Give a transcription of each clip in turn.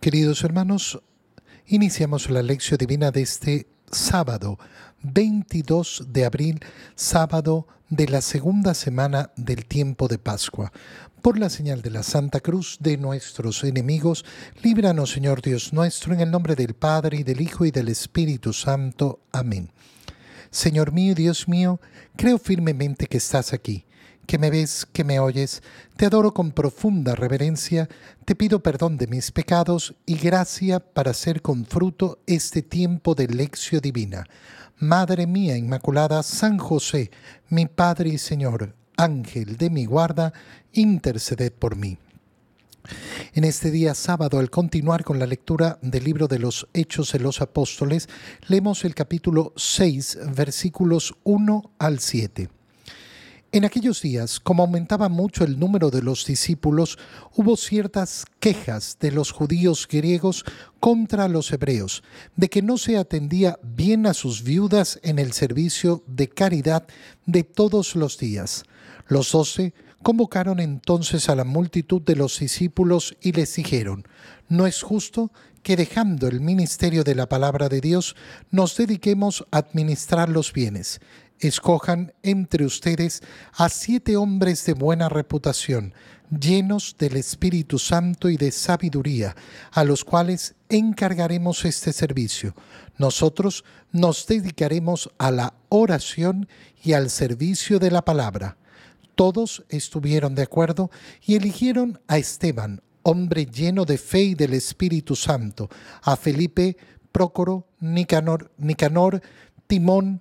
Queridos hermanos, iniciamos la lección divina de este sábado, 22 de abril, sábado de la segunda semana del tiempo de Pascua. Por la señal de la Santa Cruz de nuestros enemigos, líbranos Señor Dios nuestro, en el nombre del Padre y del Hijo y del Espíritu Santo. Amén. Señor mío, Dios mío, creo firmemente que estás aquí que me ves, que me oyes, te adoro con profunda reverencia, te pido perdón de mis pecados y gracia para hacer con fruto este tiempo de lección divina. Madre mía Inmaculada, San José, mi Padre y Señor, Ángel de mi guarda, interceded por mí. En este día sábado, al continuar con la lectura del libro de los Hechos de los Apóstoles, leemos el capítulo 6, versículos 1 al 7. En aquellos días, como aumentaba mucho el número de los discípulos, hubo ciertas quejas de los judíos griegos contra los hebreos, de que no se atendía bien a sus viudas en el servicio de caridad de todos los días. Los doce convocaron entonces a la multitud de los discípulos y les dijeron, no es justo que dejando el ministerio de la palabra de Dios nos dediquemos a administrar los bienes escojan entre ustedes a siete hombres de buena reputación, llenos del Espíritu Santo y de sabiduría, a los cuales encargaremos este servicio. Nosotros nos dedicaremos a la oración y al servicio de la palabra. Todos estuvieron de acuerdo y eligieron a Esteban, hombre lleno de fe y del Espíritu Santo, a Felipe, Prócoro, Nicanor, Nicanor Timón,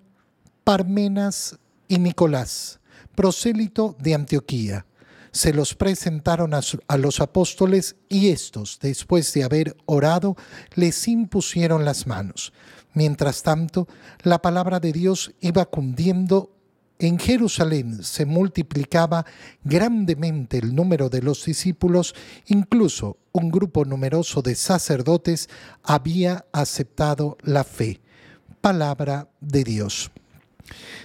Parmenas y Nicolás, prosélito de Antioquía. Se los presentaron a, los apóstoles y estos, después de haber orado, les impusieron las manos. Mientras tanto, la palabra de Dios iba cundiendo. En Jerusalén se multiplicaba grandemente el número de los discípulos, incluso un grupo numeroso de sacerdotes había aceptado la fe. Palabra de Dios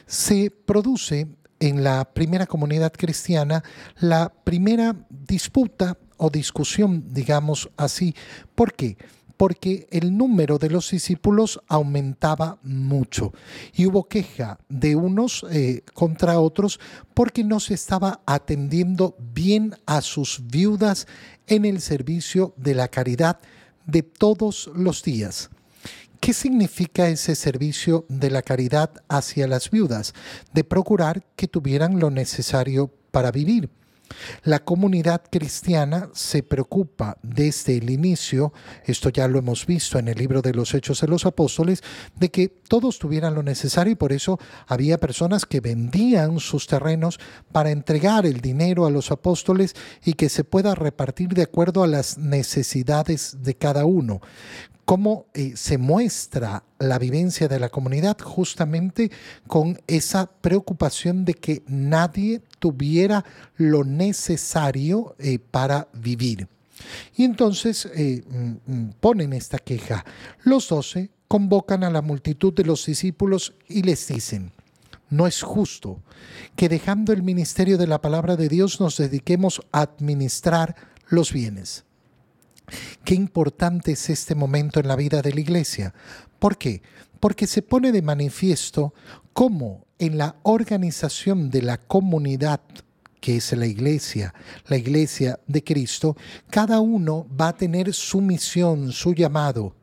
se produce en la primera comunidad cristiana la primera disputa o discusión, digamos así. ¿Por qué? Porque el número de los discípulos aumentaba mucho y hubo queja de unos eh, contra otros porque no se estaba atendiendo bien a sus viudas en el servicio de la caridad de todos los días. ¿Qué significa ese servicio de la caridad hacia las viudas? De procurar que tuvieran lo necesario para vivir. La comunidad cristiana se preocupa desde el inicio, esto ya lo hemos visto en el libro de los Hechos de los Apóstoles, de que todos tuvieran lo necesario y por eso había personas que vendían sus terrenos para entregar el dinero a los apóstoles y que se pueda repartir de acuerdo a las necesidades de cada uno cómo eh, se muestra la vivencia de la comunidad justamente con esa preocupación de que nadie tuviera lo necesario eh, para vivir. Y entonces eh, mm, mm, ponen esta queja. Los doce convocan a la multitud de los discípulos y les dicen, no es justo que dejando el ministerio de la palabra de Dios nos dediquemos a administrar los bienes. Qué importante es este momento en la vida de la iglesia. ¿Por qué? Porque se pone de manifiesto cómo en la organización de la comunidad que es la iglesia, la iglesia de Cristo, cada uno va a tener su misión, su llamado.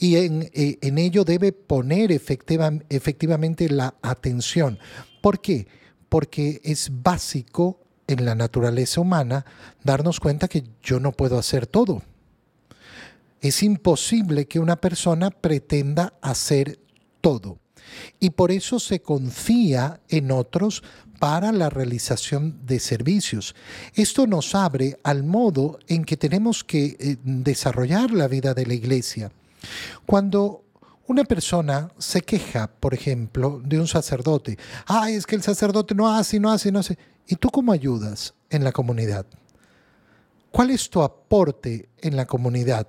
Y en, eh, ello debe poner efectivamente la atención. ¿Por qué? Porque es básico en la naturaleza humana darnos cuenta que yo no puedo hacer todo. Es imposible que una persona pretenda hacer todo. Y por eso se confía en otros para la realización de servicios. Esto nos abre al modo en que tenemos que eh, desarrollar la vida de la iglesia. Cuando una persona se queja, por ejemplo, de un sacerdote, ay, es que el sacerdote no hace, no hace, no hace. ¿Y tú cómo ayudas en la comunidad? ¿Cuál es tu aporte en la comunidad?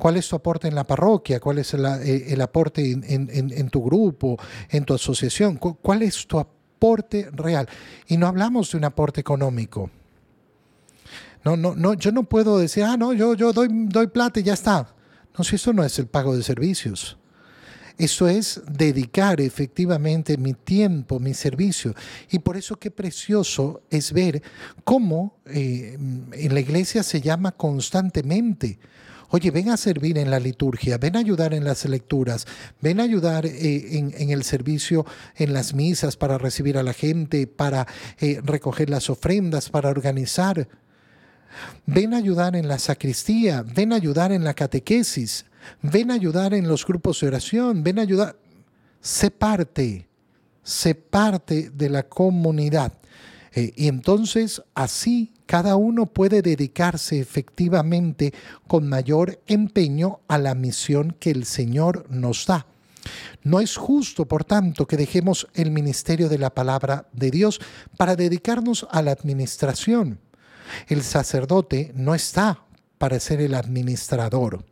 ¿Cuál es tu aporte en la parroquia? ¿Cuál es el, eh, aporte en, tu grupo, en tu asociación? ¿Cuál es tu aporte real? Y no hablamos de un aporte económico. No, no, no, yo no puedo decir, ah, no, yo, yo doy, doy plata y ya está. No, si eso no es el pago de servicios. Eso es dedicar efectivamente mi tiempo, mi servicio. Y por eso qué precioso es ver cómo eh, en la iglesia se llama constantemente. Oye, ven a servir en la liturgia, ven a ayudar en las lecturas, ven a ayudar eh, en, el servicio en las misas para recibir a la gente, para eh, recoger las ofrendas, para organizar. Ven a ayudar en la sacristía, ven a ayudar en la catequesis. Ven a ayudar en los grupos de oración, ven a ayudar. Sé parte, sé parte de la comunidad. Eh, y entonces así cada uno puede dedicarse efectivamente con mayor empeño a la misión que el Señor nos da. No es justo, por tanto, que dejemos el ministerio de la palabra de Dios para dedicarnos a la administración. El sacerdote no está para ser el administrador.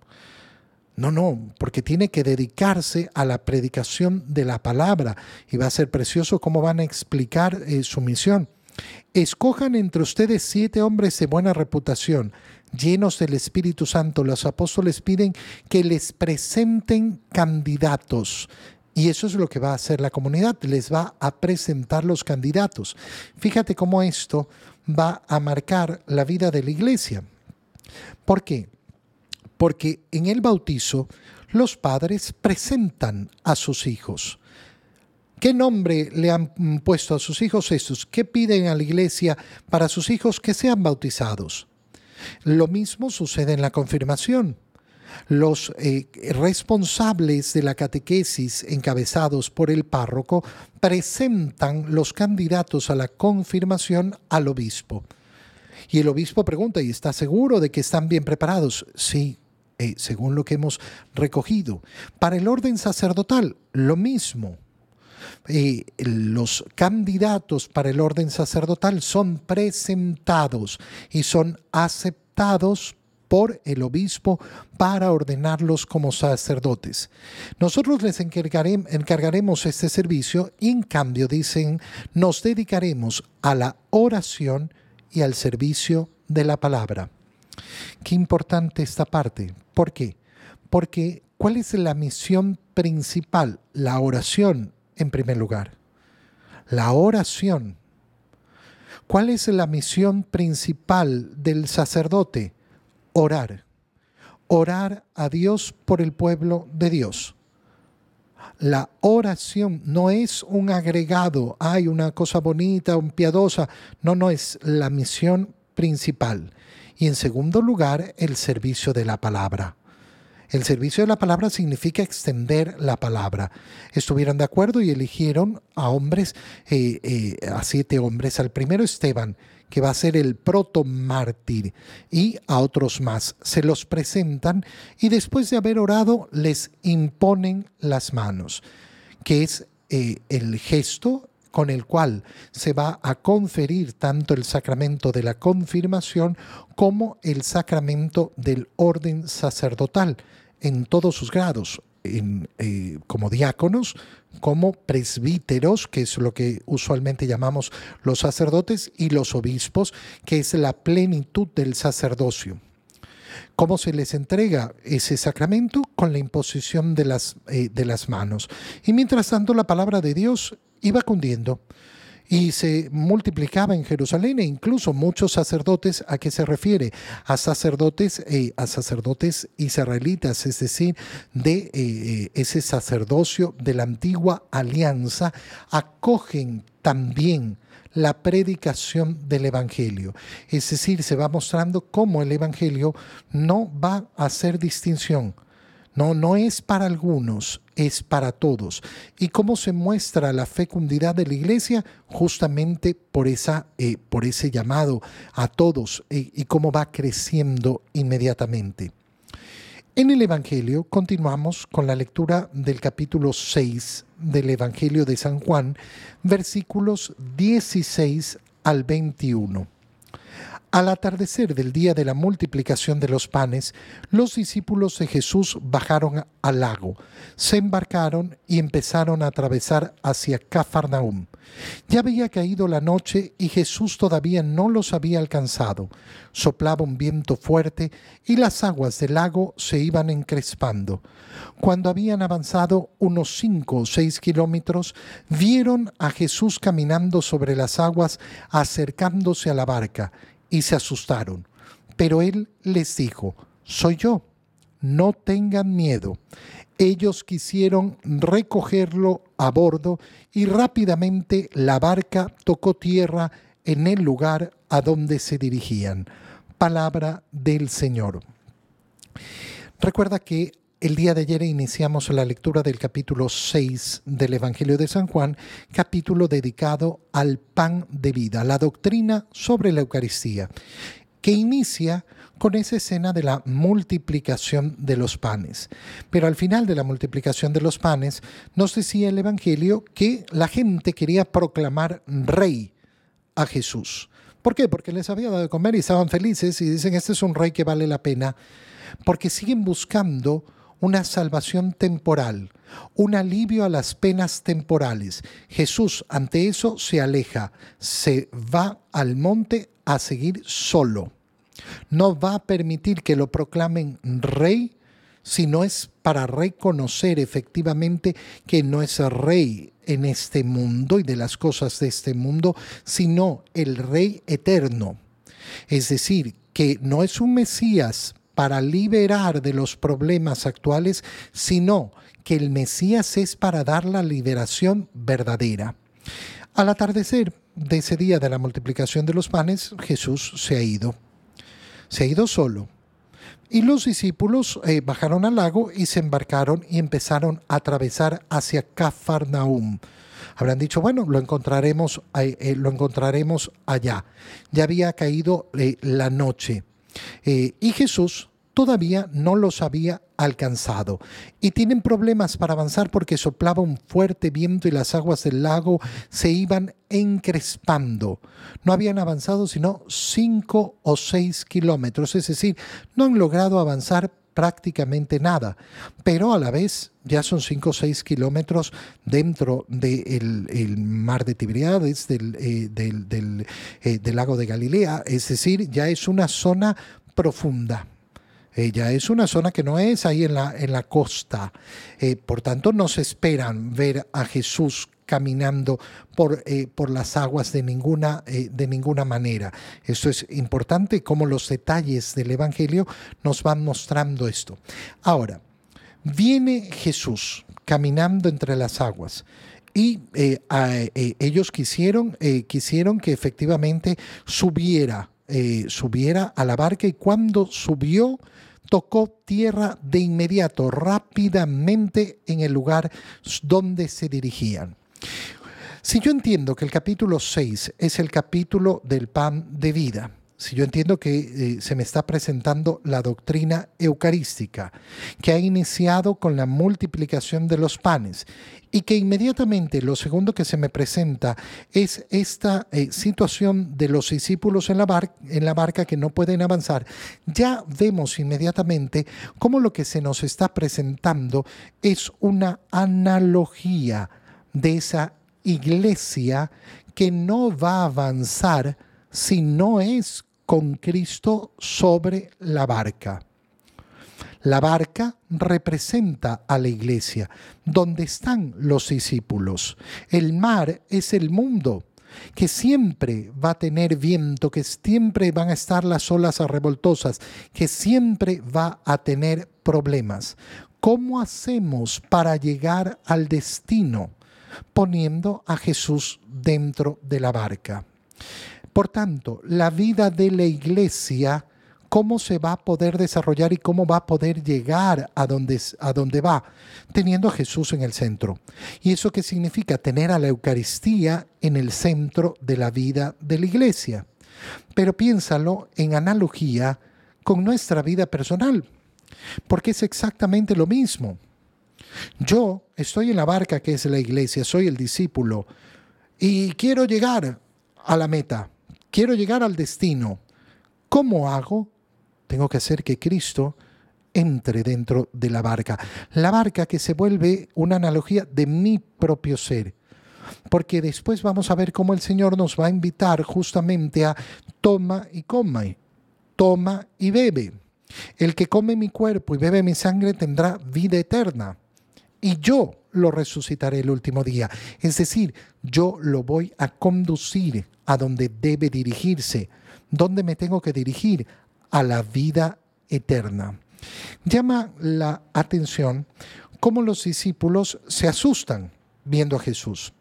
No, no, porque tiene que dedicarse a la predicación de la palabra y va a ser precioso cómo van a explicar eh, su misión. Escojan entre ustedes siete hombres de buena reputación, llenos del Espíritu Santo. Los apóstoles piden que les presenten candidatos. Y eso es lo que va a hacer la comunidad, les va a presentar los candidatos. Fíjate cómo esto va a marcar la vida de la iglesia. ¿Por qué? porque en el bautizo los padres presentan a sus hijos. ¿Qué nombre le han puesto a sus hijos estos? ¿Qué piden a la iglesia para sus hijos que sean bautizados? Lo mismo sucede en la confirmación. Los eh, responsables de la catequesis encabezados por el párroco presentan los candidatos a la confirmación al obispo. Y el obispo pregunta, ¿y está seguro de que están bien preparados? Sí, eh, según lo que hemos recogido. Para el orden sacerdotal, lo mismo. Eh, los candidatos para el orden sacerdotal son presentados y son aceptados por el obispo para ordenarlos como sacerdotes. Nosotros les encargaremos este servicio en cambio dicen, nos dedicaremos a la oración y al servicio de la palabra. Qué importante esta parte. ¿Por qué? Porque ¿cuál es la misión principal? La oración, en primer lugar. La oración. ¿Cuál es la misión principal del sacerdote? Orar. Orar a Dios por el pueblo de Dios. La oración no es un agregado, hay una cosa bonita, un piadosa. No, no es la misión principal. Y en segundo lugar, el servicio de la palabra. El servicio de la palabra significa extender la palabra. Estuvieron de acuerdo y eligieron a hombres, eh, eh, a siete hombres. Al primero Esteban, que va a ser el proto mártir, y a otros más. Se los presentan y después de haber orado les imponen las manos, que es eh, el gesto con el cual se va a conferir tanto el sacramento de la confirmación como el sacramento del orden sacerdotal en todos sus grados, eh, como diáconos, como presbíteros, que es lo que usualmente llamamos los sacerdotes, y los obispos, que es la plenitud del sacerdocio. ¿Cómo se les entrega ese sacramento? Con la imposición de las, eh, de las manos. Y mientras tanto la palabra de Dios iba cundiendo y se multiplicaba en Jerusalén e incluso muchos sacerdotes, ¿a qué se refiere? A sacerdotes, eh, a sacerdotes israelitas, es decir, de eh, ese sacerdocio de la antigua alianza, acogen también la predicación del Evangelio. Es decir, se va mostrando cómo el Evangelio no va a hacer distinción. No, no es para algunos, es para todos. ¿Y cómo se muestra la fecundidad de la iglesia? Justamente por, esa, eh, por ese llamado a todos eh, y cómo va creciendo inmediatamente. En el Evangelio continuamos con la lectura del capítulo 6 del Evangelio de San Juan, versículos 16 al 21. Al atardecer del día de la multiplicación de los panes, los discípulos de Jesús bajaron al lago, se embarcaron y empezaron a atravesar hacia Cafarnaum. Ya había caído la noche y Jesús todavía no los había alcanzado. Soplaba un viento fuerte y las aguas del lago se iban encrespando. Cuando habían avanzado unos cinco o seis kilómetros, vieron a Jesús caminando sobre las aguas acercándose a la barca y se asustaron. Pero él les dijo, soy yo, no tengan miedo. Ellos quisieron recogerlo a bordo y rápidamente la barca tocó tierra en el lugar a donde se dirigían. Palabra del Señor. Recuerda que el día de ayer iniciamos la lectura del capítulo 6 del Evangelio de San Juan, capítulo dedicado al pan de vida, la doctrina sobre la Eucaristía, que inicia con esa escena de la multiplicación de los panes. Pero al final de la multiplicación de los panes nos decía el Evangelio que la gente quería proclamar rey a Jesús. ¿Por qué? Porque les había dado de comer y estaban felices y dicen, este es un rey que vale la pena, porque siguen buscando una salvación temporal, un alivio a las penas temporales. Jesús ante eso se aleja, se va al monte a seguir solo. No va a permitir que lo proclamen rey, sino es para reconocer efectivamente que no es rey en este mundo y de las cosas de este mundo, sino el rey eterno. Es decir, que no es un Mesías para liberar de los problemas actuales, sino que el Mesías es para dar la liberación verdadera. Al atardecer de ese día de la multiplicación de los panes, Jesús se ha ido. Se ha ido solo. Y los discípulos eh, bajaron al lago y se embarcaron y empezaron a atravesar hacia Cafarnaum. Habrán dicho, bueno, lo encontraremos, eh, lo encontraremos allá. Ya había caído eh, la noche. Y Jesús todavía no los había alcanzado. Y tienen problemas para avanzar porque soplaba un fuerte viento y las aguas del lago se iban encrespando. No habían avanzado sino cinco o seis kilómetros, es decir, no han logrado avanzar prácticamente nada, pero a la vez ya son cinco o seis kilómetros dentro del mar de Tiberíades, del, eh, eh, del lago de Galilea, es decir, ya es una zona profunda. Ella es una zona que no es ahí en la, costa. Eh, por tanto, no se esperan ver a Jesús caminando por, eh, por las aguas de ninguna, eh, de ninguna manera. Esto es importante, como los detalles del Evangelio nos van mostrando esto. Ahora, viene Jesús caminando entre las aguas. Y ellos quisieron, quisieron que efectivamente subiera, subiera a la barca y cuando subió, tocó tierra de inmediato, rápidamente en el lugar donde se dirigían. Si yo entiendo que el capítulo 6 es el capítulo del pan de vida, si yo entiendo que eh, se me está presentando la doctrina eucarística, que ha iniciado con la multiplicación de los panes y que inmediatamente lo segundo que se me presenta es esta eh, situación de los discípulos en la, en la barca que no pueden avanzar, ya vemos inmediatamente cómo lo que se nos está presentando es una analogía de esa iglesia que no va a avanzar si no es con Cristo sobre la barca. La barca representa a la iglesia, donde están los discípulos. El mar es el mundo, que siempre va a tener viento, que siempre van a estar las olas revoltosas, que siempre va a tener problemas. ¿Cómo hacemos para llegar al destino? Poniendo a Jesús dentro de la barca. Por tanto, la vida de la iglesia, cómo se va a poder desarrollar y cómo va a poder llegar a donde, a va, teniendo a Jesús en el centro. ¿Y eso qué significa? Tener a la Eucaristía en el centro de la vida de la iglesia. Pero piénsalo en analogía con nuestra vida personal, porque es exactamente lo mismo. Yo estoy en la barca que es la iglesia, soy el discípulo y quiero llegar a la meta quiero llegar al destino. ¿Cómo hago? Tengo que hacer que Cristo entre dentro de la barca. La barca que se vuelve una analogía de mi propio ser. Porque después vamos a ver cómo el Señor nos va a invitar justamente a toma y coma, toma y bebe. El que come mi cuerpo y bebe mi sangre tendrá vida eterna. Y yo lo resucitaré el último día. Es decir, yo lo voy a conducir a donde debe dirigirse. ¿Dónde me tengo que dirigir? A la vida eterna. Llama la atención cómo los discípulos se asustan viendo a Jesús.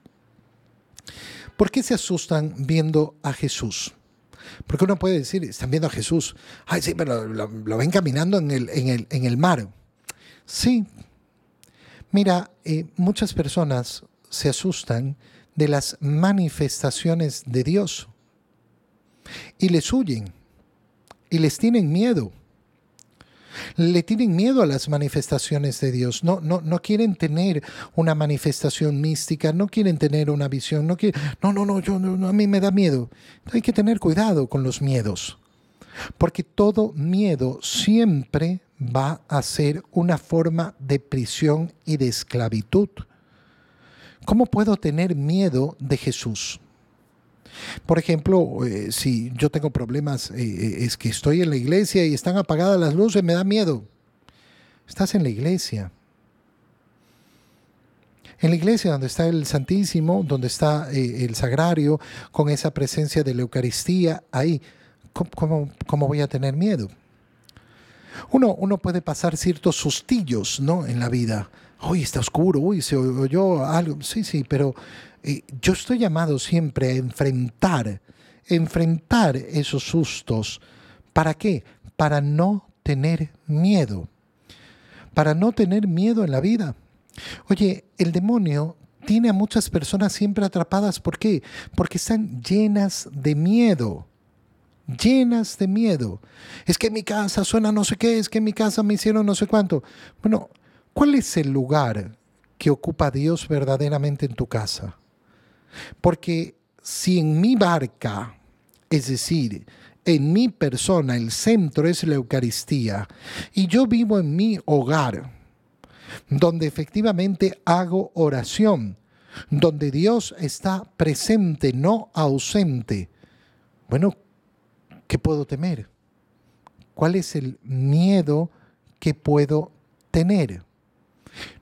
¿Por qué se asustan viendo a Jesús? Porque uno puede decir, están viendo a Jesús. Ay, sí, pero lo, ven caminando en el, en, el, mar. Sí. Mira, eh, muchas personas se asustan de las manifestaciones de Dios y les huyen y les tienen miedo. Le tienen miedo a las manifestaciones de Dios. No, no, no quieren tener una manifestación mística, no quieren tener una visión. No, no, no, no, yo, a mí me da miedo. Hay que tener cuidado con los miedos. Porque todo miedo siempre va a ser una forma de prisión y de esclavitud. ¿Cómo puedo tener miedo de Jesús? Por ejemplo, eh, si yo tengo problemas, eh, eh, es que estoy en la iglesia y están apagadas las luces, me da miedo. Estás en la iglesia. En la iglesia donde está el Santísimo, donde está el Sagrario, con esa presencia de la Eucaristía, ahí, ¿cómo, cómo, voy a tener miedo? Uno, uno, puede pasar ciertos sustillos ¿no? en la vida. Uy, está oscuro, uy, se oyó algo. Sí, sí, pero yo estoy llamado siempre a enfrentar, enfrentar esos sustos. ¿Para qué? Para no tener miedo. Para no tener miedo en la vida. Oye, el demonio tiene a muchas personas siempre atrapadas. ¿Por qué? Porque están llenas de miedo. Llenas de miedo. Es que en mi casa suena no sé qué, es que en mi casa me hicieron no sé cuánto. Bueno, ¿cuál es el lugar que ocupa Dios verdaderamente en tu casa? Porque si en mi barca, es decir, en mi persona, el centro es la Eucaristía, y yo vivo en mi hogar, donde efectivamente hago oración, donde Dios está presente, no ausente, bueno, ¿qué puedo temer? ¿Cuál es el miedo que puedo tener?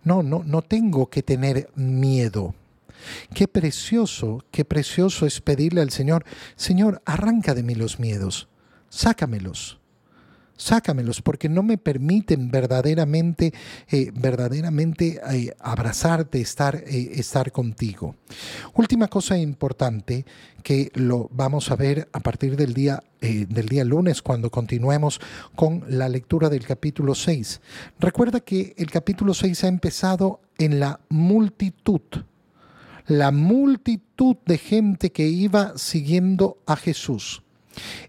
No, no, no tengo que tener miedo. Qué precioso, qué precioso es pedirle al Señor, Señor, arranca de mí los miedos, sácamelos, sácamelos, porque no me permiten verdaderamente, eh, verdaderamente eh, abrazarte, estar, eh, estar contigo. Última cosa importante que lo vamos a ver a partir del día, del día lunes cuando continuemos con la lectura del capítulo 6. Recuerda que el capítulo 6 ha empezado en la multitud la multitud de gente que iba siguiendo a Jesús.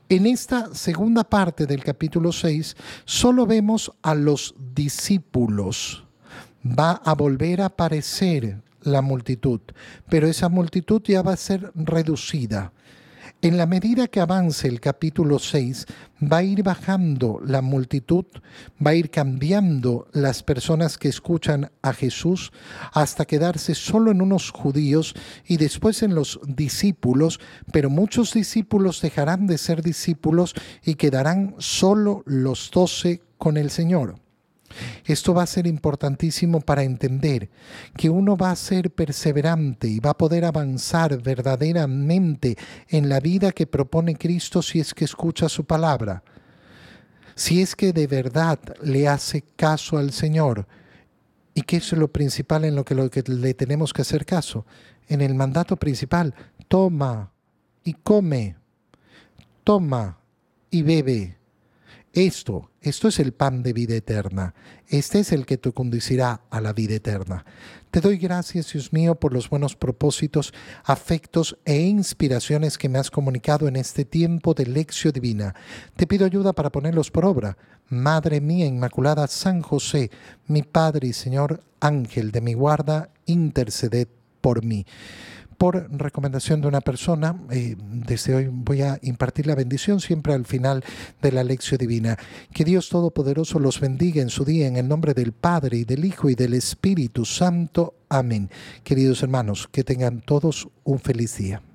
En esta segunda parte del capítulo 6 solo vemos a los discípulos. Va a volver a aparecer la multitud, pero esa multitud ya va a ser reducida. En la medida que avance el capítulo 6, va a ir bajando la multitud, va a ir cambiando las personas que escuchan a Jesús hasta quedarse solo en unos judíos y después en los discípulos, pero muchos discípulos dejarán de ser discípulos y quedarán solo los doce con el Señor. Esto va a ser importantísimo para entender que uno va a ser perseverante y va a poder avanzar verdaderamente en la vida que propone Cristo si es que escucha su palabra, si es que de verdad le hace caso al Señor. ¿Y qué es lo principal en lo que, lo que le tenemos que hacer caso? En el mandato principal, toma y come, toma y bebe. Esto, esto es el pan de vida eterna. Este es el que te conducirá a la vida eterna. Te doy gracias, Dios mío, por los buenos propósitos, afectos e inspiraciones que me has comunicado en este tiempo de lección divina. Te pido ayuda para ponerlos por obra. Madre mía Inmaculada, San José, mi Padre y Señor, Ángel de mi guarda, interceded por mí. Por recomendación de una persona. Eh, desde hoy voy a impartir la bendición siempre al final de la lección divina. Que Dios Todopoderoso los bendiga en su día en el nombre del Padre y del Hijo y del Espíritu Santo. Amén. Queridos hermanos, que tengan todos un feliz día.